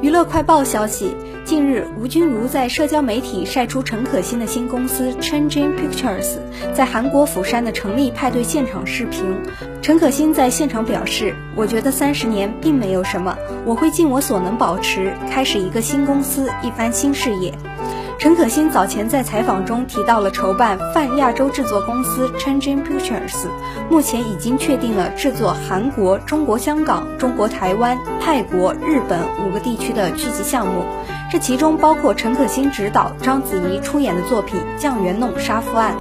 娱乐快报消息，近日吴君如在社交媒体晒出陈可辛的新公司 Changing Pictures 在韩国釜山的成立派对现场视频。陈可辛在现场表示：“我觉得三十年并没有什么，我会尽我所能保持，开始一个新公司，一番新事业。”陈可辛早前在采访中提到了筹办泛亚洲制作公司 Changing Pictures，目前已经确定了制作韩国、中国香港、中国台湾、泰国、日本五个地区的剧集项目，这其中包括陈可辛执导、章子怡出演的作品《酱园弄杀夫案》。